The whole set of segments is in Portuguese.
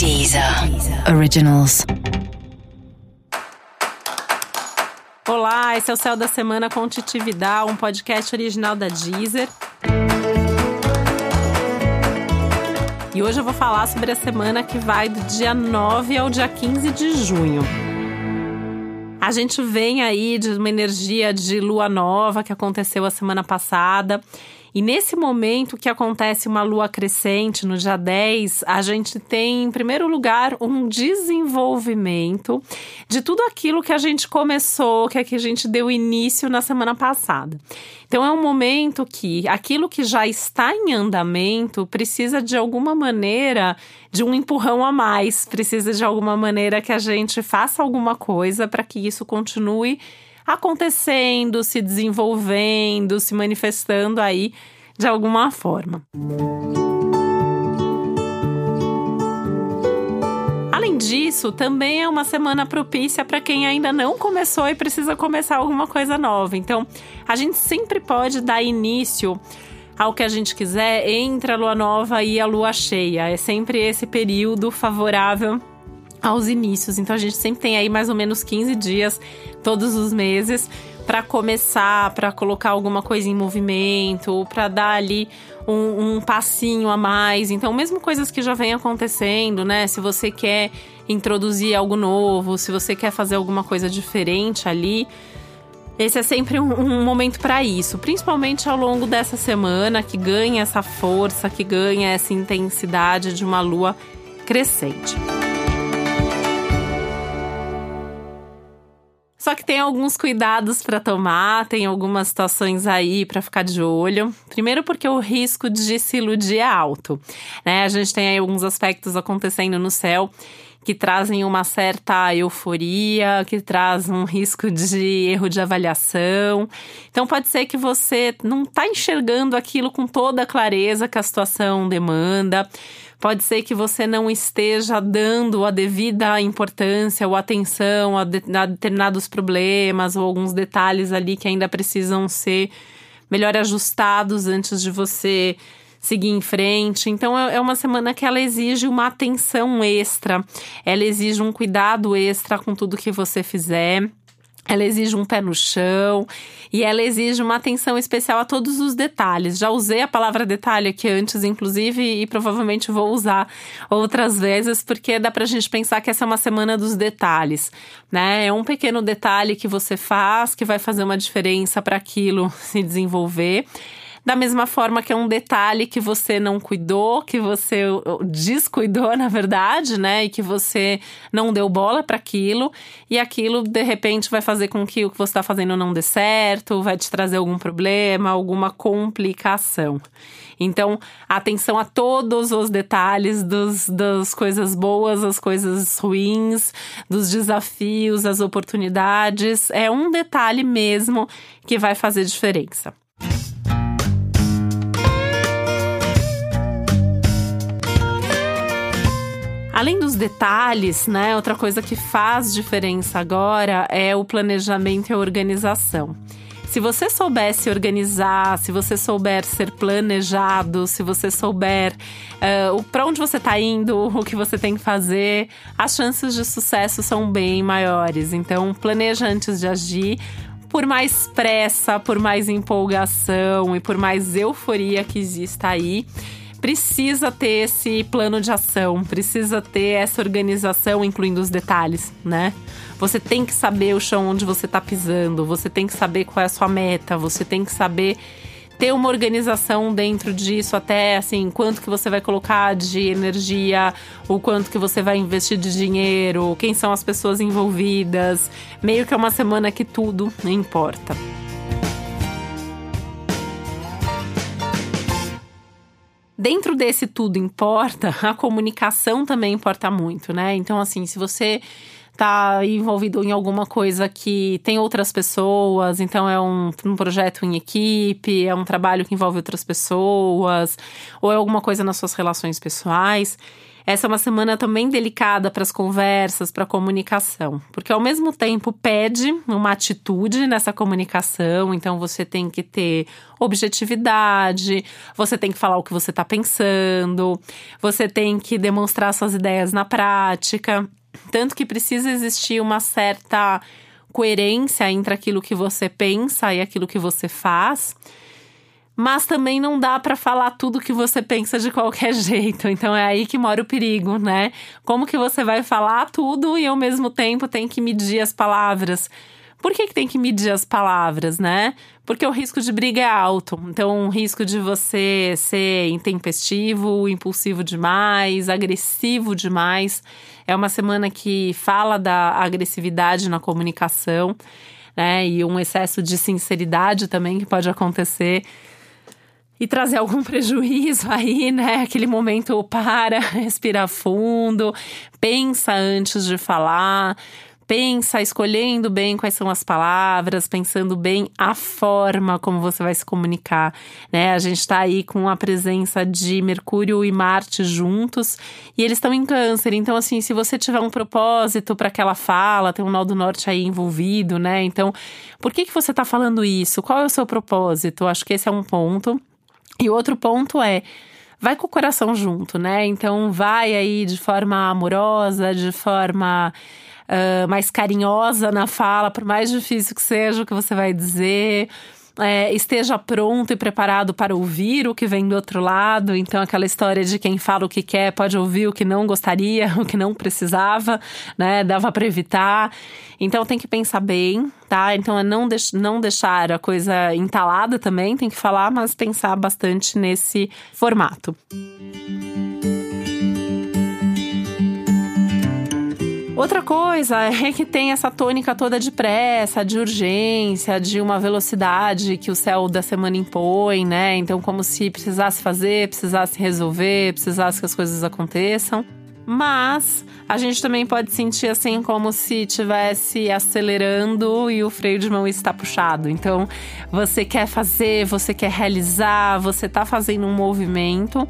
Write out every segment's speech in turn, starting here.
Deezer Originals. Olá, esse é o Céu da Semana com Titi Vidal, um podcast original da Deezer. E hoje eu vou falar sobre a semana que vai do dia 9 ao dia 15 de junho. A gente vem aí de uma energia de lua nova que aconteceu a semana passada e nesse momento que acontece uma lua crescente, no dia 10, a gente tem, em primeiro lugar, um desenvolvimento de tudo aquilo que a gente começou, que, é que a gente deu início na semana passada. Então, é um momento que aquilo que já está em andamento precisa, de alguma maneira, de um empurrão a mais, precisa de alguma maneira que a gente faça alguma coisa para que isso continue acontecendo, se desenvolvendo, se manifestando aí de alguma forma. Além disso, também é uma semana propícia para quem ainda não começou e precisa começar alguma coisa nova. Então, a gente sempre pode dar início ao que a gente quiser entre a lua nova e a lua cheia. É sempre esse período favorável aos inícios. Então a gente sempre tem aí mais ou menos 15 dias todos os meses para começar, para colocar alguma coisa em movimento, para dar ali um, um, passinho a mais. Então, mesmo coisas que já vem acontecendo, né? Se você quer introduzir algo novo, se você quer fazer alguma coisa diferente ali, esse é sempre um, um momento para isso, principalmente ao longo dessa semana que ganha essa força, que ganha essa intensidade de uma lua crescente. Só que tem alguns cuidados para tomar, tem algumas situações aí para ficar de olho. Primeiro, porque o risco de se iludir é alto. Né? A gente tem aí alguns aspectos acontecendo no céu que trazem uma certa euforia, que traz um risco de erro de avaliação. Então pode ser que você não está enxergando aquilo com toda a clareza que a situação demanda. Pode ser que você não esteja dando a devida importância ou atenção a, de, a determinados problemas ou alguns detalhes ali que ainda precisam ser melhor ajustados antes de você seguir em frente. Então é, é uma semana que ela exige uma atenção extra, ela exige um cuidado extra com tudo que você fizer. Ela exige um pé no chão e ela exige uma atenção especial a todos os detalhes. Já usei a palavra detalhe aqui antes, inclusive, e provavelmente vou usar outras vezes, porque dá pra gente pensar que essa é uma semana dos detalhes, né? É um pequeno detalhe que você faz que vai fazer uma diferença para aquilo se desenvolver da mesma forma que é um detalhe que você não cuidou, que você descuidou, na verdade, né? E que você não deu bola para aquilo, e aquilo de repente vai fazer com que o que você está fazendo não dê certo, vai te trazer algum problema, alguma complicação. Então, atenção a todos os detalhes dos, das coisas boas, as coisas ruins, dos desafios, as oportunidades. É um detalhe mesmo que vai fazer diferença. Além dos detalhes, né, outra coisa que faz diferença agora é o planejamento e a organização. Se você souber se organizar, se você souber ser planejado, se você souber uh, para onde você está indo, o que você tem que fazer, as chances de sucesso são bem maiores. Então, planeja antes de agir. Por mais pressa, por mais empolgação e por mais euforia que exista aí, precisa ter esse plano de ação, precisa ter essa organização, incluindo os detalhes, né? Você tem que saber o chão onde você tá pisando, você tem que saber qual é a sua meta, você tem que saber ter uma organização dentro disso, até assim, quanto que você vai colocar de energia, o quanto que você vai investir de dinheiro, quem são as pessoas envolvidas. Meio que é uma semana que tudo importa. Dentro desse tudo importa, a comunicação também importa muito, né? Então, assim, se você tá envolvido em alguma coisa que tem outras pessoas, então é um, um, projeto em equipe, é um trabalho que envolve outras pessoas, ou é alguma coisa nas suas relações pessoais. Essa é uma semana também delicada para as conversas, para a comunicação, porque ao mesmo tempo pede uma atitude nessa comunicação, então você tem que ter objetividade, você tem que falar o que você está pensando, você tem que demonstrar suas ideias na prática, tanto que precisa existir uma certa coerência entre aquilo que você pensa e aquilo que você faz mas também não dá para falar tudo que você pensa de qualquer jeito. Então é aí que mora o perigo, né? Como que você vai falar tudo e ao mesmo tempo tem que medir as palavras? Por que, que tem que medir as palavras, né? Porque o risco de briga é alto. Então, o risco de você ser intempestivo, impulsivo demais, agressivo demais. É uma semana que fala da agressividade na comunicação, né? E um excesso de sinceridade também que pode acontecer e trazer algum prejuízo aí, né? Aquele momento para, respira fundo, pensa antes de falar, pensa escolhendo bem quais são as palavras, pensando bem a forma como você vai se comunicar, né? A gente está aí com a presença de Mercúrio e Marte juntos e eles estão em Câncer, então assim, se você tiver um propósito para aquela fala, tem um nó do norte aí envolvido, né? Então, por que que você está falando isso? Qual é o seu propósito? Acho que esse é um ponto. E outro ponto é vai com o coração junto, né? Então vai aí de forma amorosa, de forma uh, mais carinhosa na fala, por mais difícil que seja o que você vai dizer é, esteja pronto e preparado para ouvir o que vem do outro lado. Então, aquela história de quem fala o que quer pode ouvir o que não gostaria, o que não precisava, né? Dava para evitar. Então, tem que pensar bem, tá? Então, é não, deix não deixar a coisa entalada também, tem que falar, mas pensar bastante nesse formato. Outra coisa é que tem essa tônica toda de pressa, de urgência, de uma velocidade que o céu da semana impõe, né? Então, como se precisasse fazer, precisasse resolver, precisasse que as coisas aconteçam. Mas a gente também pode sentir assim como se estivesse acelerando e o freio de mão está puxado. Então, você quer fazer, você quer realizar, você está fazendo um movimento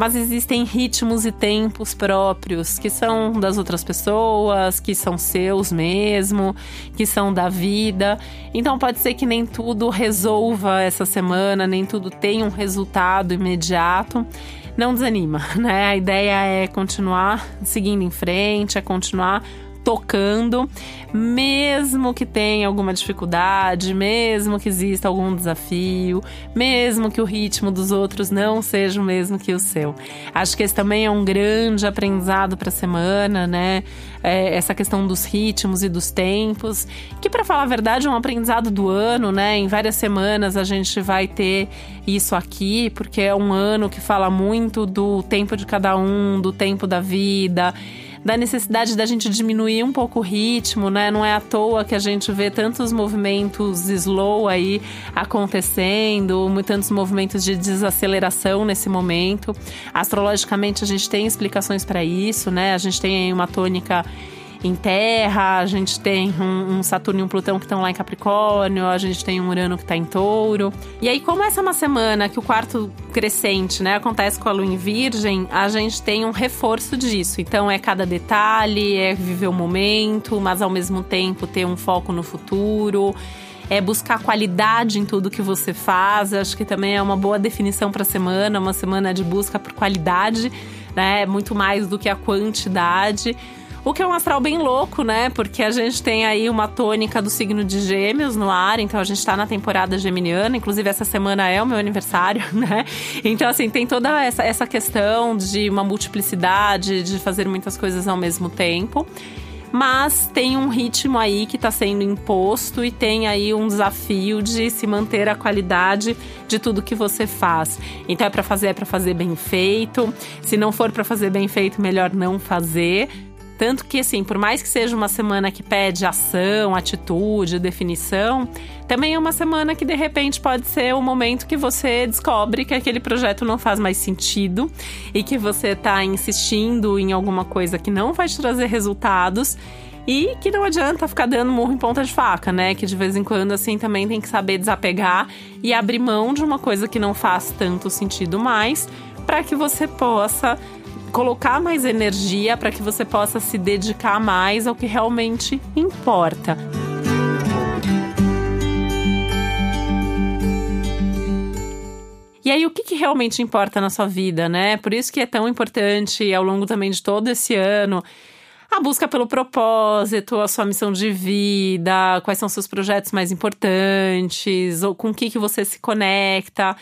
mas existem ritmos e tempos próprios que são das outras pessoas, que são seus mesmo, que são da vida. Então pode ser que nem tudo resolva essa semana, nem tudo tenha um resultado imediato. Não desanima, né? A ideia é continuar seguindo em frente, é continuar tocando, mesmo que tenha alguma dificuldade, mesmo que exista algum desafio, mesmo que o ritmo dos outros não seja o mesmo que o seu. Acho que esse também é um grande aprendizado para a semana, né? É, essa questão dos ritmos e dos tempos, que para falar a verdade é um aprendizado do ano, né? Em várias semanas a gente vai ter isso aqui, porque é um ano que fala muito do tempo de cada um, do tempo da vida da necessidade da gente diminuir um pouco o ritmo, né? Não é à toa que a gente vê tantos movimentos slow aí acontecendo, tantos movimentos de desaceleração nesse momento. Astrologicamente, a gente tem explicações para isso, né? A gente tem uma tônica em Terra, a gente tem um, um Saturno e um Plutão que estão lá em Capricórnio, a gente tem um Urano que está em Touro. E aí, como essa é uma semana que o quarto crescente, né, acontece com a Lua em Virgem, a gente tem um reforço disso. Então, é cada detalhe, é viver o momento, mas ao mesmo tempo ter um foco no futuro é buscar qualidade em tudo que você faz. Acho que também é uma boa definição para a semana, uma semana de busca por qualidade, né? Muito mais do que a quantidade. O que é um astral bem louco, né? Porque a gente tem aí uma tônica do signo de Gêmeos no ar, então a gente tá na temporada geminiana, inclusive essa semana é o meu aniversário, né? Então, assim, tem toda essa, essa questão de uma multiplicidade, de fazer muitas coisas ao mesmo tempo mas tem um ritmo aí que está sendo imposto e tem aí um desafio de se manter a qualidade de tudo que você faz. Então é para fazer, é para fazer bem feito. Se não for para fazer bem feito, melhor não fazer. Tanto que, assim, por mais que seja uma semana que pede ação, atitude, definição, também é uma semana que de repente pode ser o momento que você descobre que aquele projeto não faz mais sentido e que você está insistindo em alguma coisa que não vai te trazer resultados. E que não adianta ficar dando murro em ponta de faca, né? Que de vez em quando, assim, também tem que saber desapegar e abrir mão de uma coisa que não faz tanto sentido mais, para que você possa colocar mais energia para que você possa se dedicar mais ao que realmente importa. E aí, o que, que, realmente importa na sua vida, né? Por isso que é tão importante ao longo também de todo esse ano a busca pelo propósito, a sua missão de vida, quais são seus projetos mais importantes, ou com o que, que você se conecta.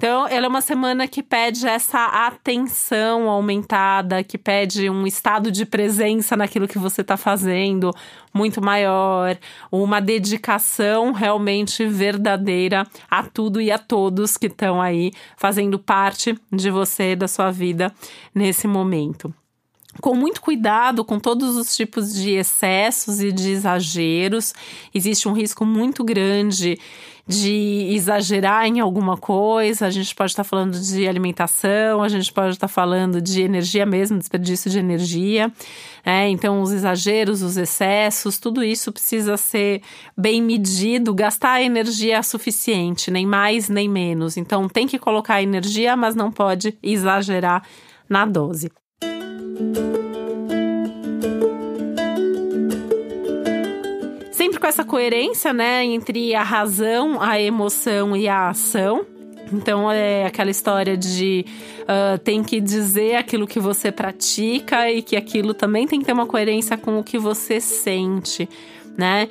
Então, ela é uma semana que pede essa atenção aumentada, que pede um estado de presença naquilo que você está fazendo muito maior, uma dedicação realmente verdadeira a tudo e a todos que estão aí fazendo parte de você, da sua vida nesse momento com muito cuidado com todos os tipos de excessos e de exageros. Existe um risco muito grande de exagerar em alguma coisa. A gente pode estar falando de alimentação, a gente pode estar falando de energia mesmo, desperdício de energia. É, então, os exageros, os excessos, tudo isso precisa ser bem medido, gastar energia suficiente, nem mais nem menos. Então, tem que colocar energia, mas não pode exagerar na dose. Sempre com essa coerência, né, entre a razão, a emoção e a ação. Então é aquela história de uh, tem que dizer aquilo que você pratica e que aquilo também tem que ter uma coerência com o que você sente, né?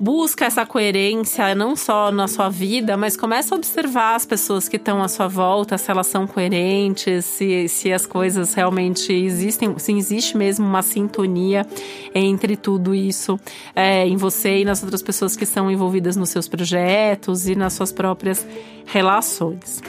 Busca essa coerência não só na sua vida, mas começa a observar as pessoas que estão à sua volta, se elas são coerentes, se, se as coisas realmente existem, se existe mesmo uma sintonia entre tudo isso é, em você e nas outras pessoas que estão envolvidas nos seus projetos e nas suas próprias relações.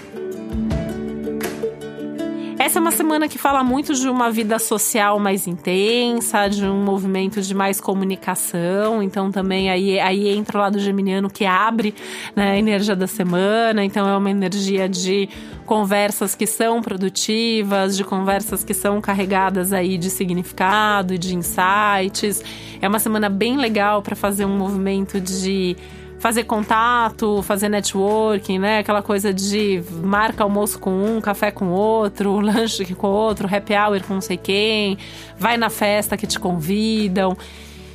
Essa é uma semana que fala muito de uma vida social mais intensa, de um movimento de mais comunicação. Então, também aí, aí entra o lado geminiano que abre né, a energia da semana. Então, é uma energia de conversas que são produtivas, de conversas que são carregadas aí de significado e de insights. É uma semana bem legal para fazer um movimento de fazer contato, fazer networking, né? Aquela coisa de marca almoço com um, café com outro, lanche com outro, happy hour com não sei quem, vai na festa que te convidam.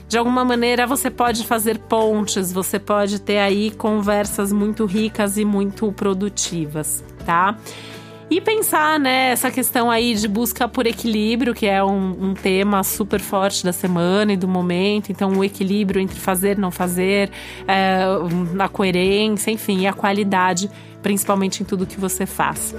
De alguma maneira você pode fazer pontes, você pode ter aí conversas muito ricas e muito produtivas, tá? E pensar, né, essa questão aí de busca por equilíbrio, que é um, um, tema super forte da semana e do momento. Então, o equilíbrio entre fazer, não fazer, é, a coerência, enfim, e a qualidade, principalmente em tudo que você faz.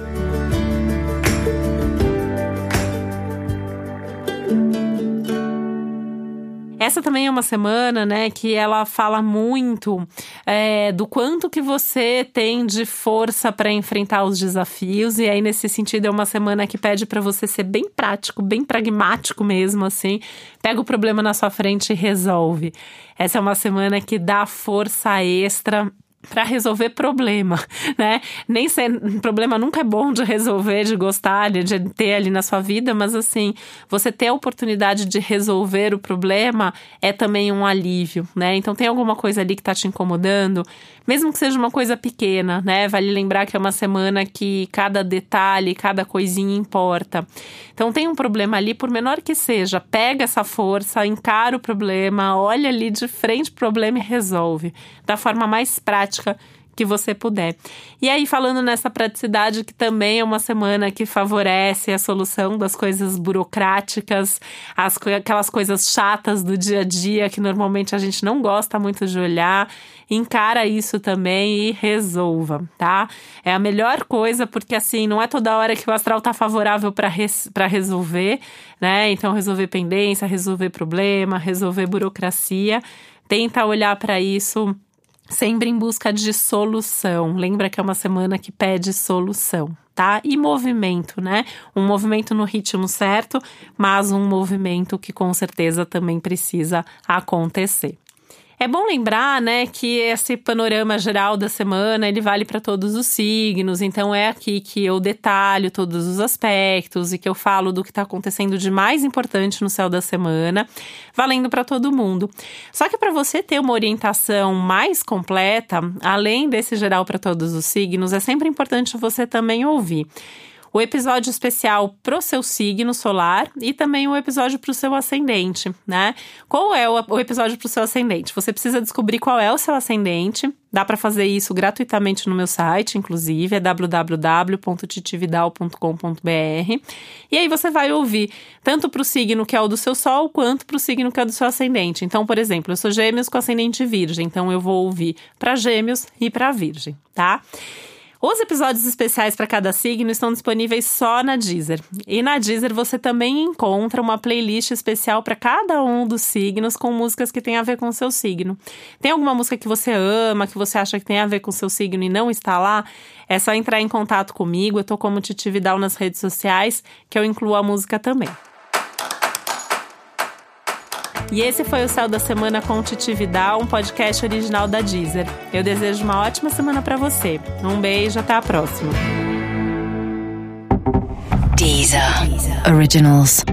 Essa também é uma semana, né, que ela fala muito é, do quanto que você tem de força para enfrentar os desafios. E aí, nesse sentido, é uma semana que pede para você ser bem prático, bem pragmático mesmo, assim. Pega o problema na sua frente e resolve. Essa é uma semana que dá força extra para resolver problema, né? Nem ser problema nunca é bom de resolver, de gostar, de ter ali na sua vida, mas assim, você ter a oportunidade de resolver o problema é também um alívio, né? Então tem alguma coisa ali que tá te incomodando, mesmo que seja uma coisa pequena, né? Vale lembrar que é uma semana que cada detalhe, cada coisinha importa. Então tem um problema ali, por menor que seja, pega essa força, encara o problema, olha ali de frente pro problema e resolve da forma mais prática que você puder. E aí, falando nessa praticidade, que também é uma semana que favorece a solução das coisas burocráticas, as, aquelas coisas chatas do dia a dia que normalmente a gente não gosta muito de olhar, encara isso também e resolva, tá? É a melhor coisa, porque assim, não é toda hora que o astral tá favorável para res, resolver, né? Então, resolver pendência, resolver problema, resolver burocracia. Tenta olhar para isso sempre em busca de solução. Lembra que é uma semana que pede solução, tá? E movimento, né? Um movimento no ritmo certo, mas um movimento que com certeza também precisa acontecer. É bom lembrar, né, que esse panorama geral da semana, ele vale para todos os signos, então é aqui que eu detalho todos os aspectos e que eu falo do que está acontecendo de mais importante no céu da semana, valendo para todo mundo. Só que para você ter uma orientação mais completa, além desse geral para todos os signos, é sempre importante você também ouvir o episódio especial pro seu signo solar e também o episódio pro seu ascendente, né? Qual é o, episódio pro seu ascendente? Você precisa descobrir qual é o seu ascendente. Dá para fazer isso gratuitamente no meu site, inclusive, é www.titividal.com.br. E aí você vai ouvir tanto para o signo que é o do seu sol, quanto para o signo que é do seu ascendente. Então, por exemplo, eu sou gêmeos com ascendente virgem, então eu vou ouvir para gêmeos e para virgem, tá? Os episódios especiais para cada signo estão disponíveis só na Deezer. E na Deezer você também encontra uma playlist especial para cada um dos signos com músicas que tem a ver com o seu signo. Tem alguma música que você ama, que você acha que tem a ver com o seu signo e não está lá? É só entrar em contato comigo. Eu tô como Titi Vidal nas redes sociais, que eu incluo a música também. E esse foi o Céu da Semana com Titi Vidal, um podcast original da Deezer. Eu desejo uma ótima semana para você. Um beijo, até a próxima. Deezer. Originals.